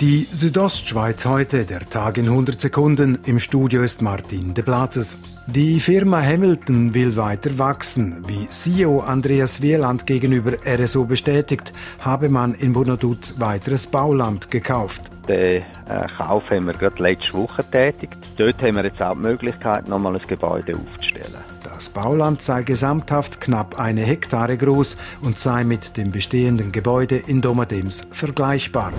Die Südostschweiz heute, der Tag in 100 Sekunden. Im Studio ist Martin de Platzes. Die Firma Hamilton will weiter wachsen. Wie CEO Andreas Wieland gegenüber RSO bestätigt, habe man in Bonaduz weiteres Bauland gekauft. Den äh, Kauf haben wir gerade letzte Woche tätigt. Dort haben wir jetzt auch die Möglichkeit, nochmal ein Gebäude aufzustellen. Das Bauland sei gesamthaft knapp eine Hektare groß und sei mit dem bestehenden Gebäude in Domadems vergleichbar.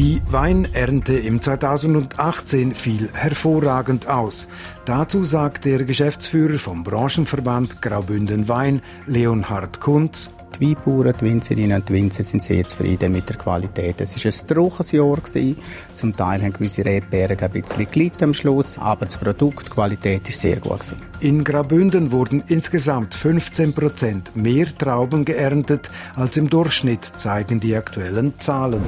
Die Weinernte im 2018 fiel hervorragend aus. Dazu sagt der Geschäftsführer vom Branchenverband Graubünden Wein, Leonhard Kunz, die Weinbauern, die Winzerinnen und Winzer sind sehr zufrieden mit der Qualität. Es war ein trockenes Jahr. Gewesen. Zum Teil haben gewisse Rebbeeren ein bisschen gelitten am Schluss, aber das Produkt, die Qualität ist sehr gut. Gewesen. In Graubünden wurden insgesamt 15 Prozent mehr Trauben geerntet als im Durchschnitt, zeigen die aktuellen Zahlen.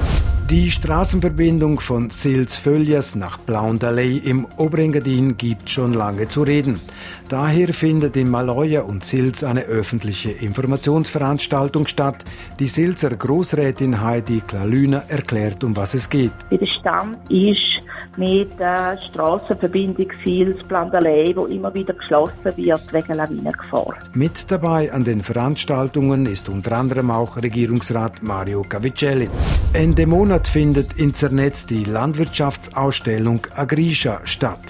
Die Straßenverbindung von Sils-Följas nach Blaundalei im Oberengadin gibt schon lange zu reden. Daher findet in Maloja und Sils eine öffentliche Informationsveranstaltung statt. Die Silser Großrätin Heidi Klalüner erklärt, um was es geht. Der Stand ist mit der Strassenverbindung Sils-Blandalei, wo immer wieder geschlossen wird wegen Lawinengefahr. Mit dabei an den Veranstaltungen ist unter anderem auch Regierungsrat Mario Cavicelli. Ende Monat findet in Zernetz die Landwirtschaftsausstellung Agrisha statt.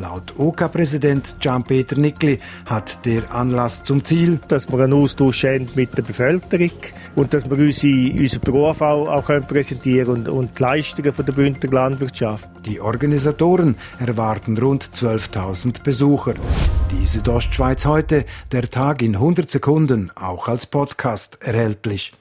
Laut OK-Präsident Gian-Peter Nickli hat der Anlass zum Ziel, dass wir einen Austausch haben mit der Bevölkerung und dass wir unsere, unseren Beruf auch, auch präsentieren und, und die Leistungen von der Bündner Landwirtschaft. Die Organisatoren erwarten rund 12.000 Besucher. Die Südostschweiz heute, der Tag in 100 Sekunden, auch als Podcast erhältlich.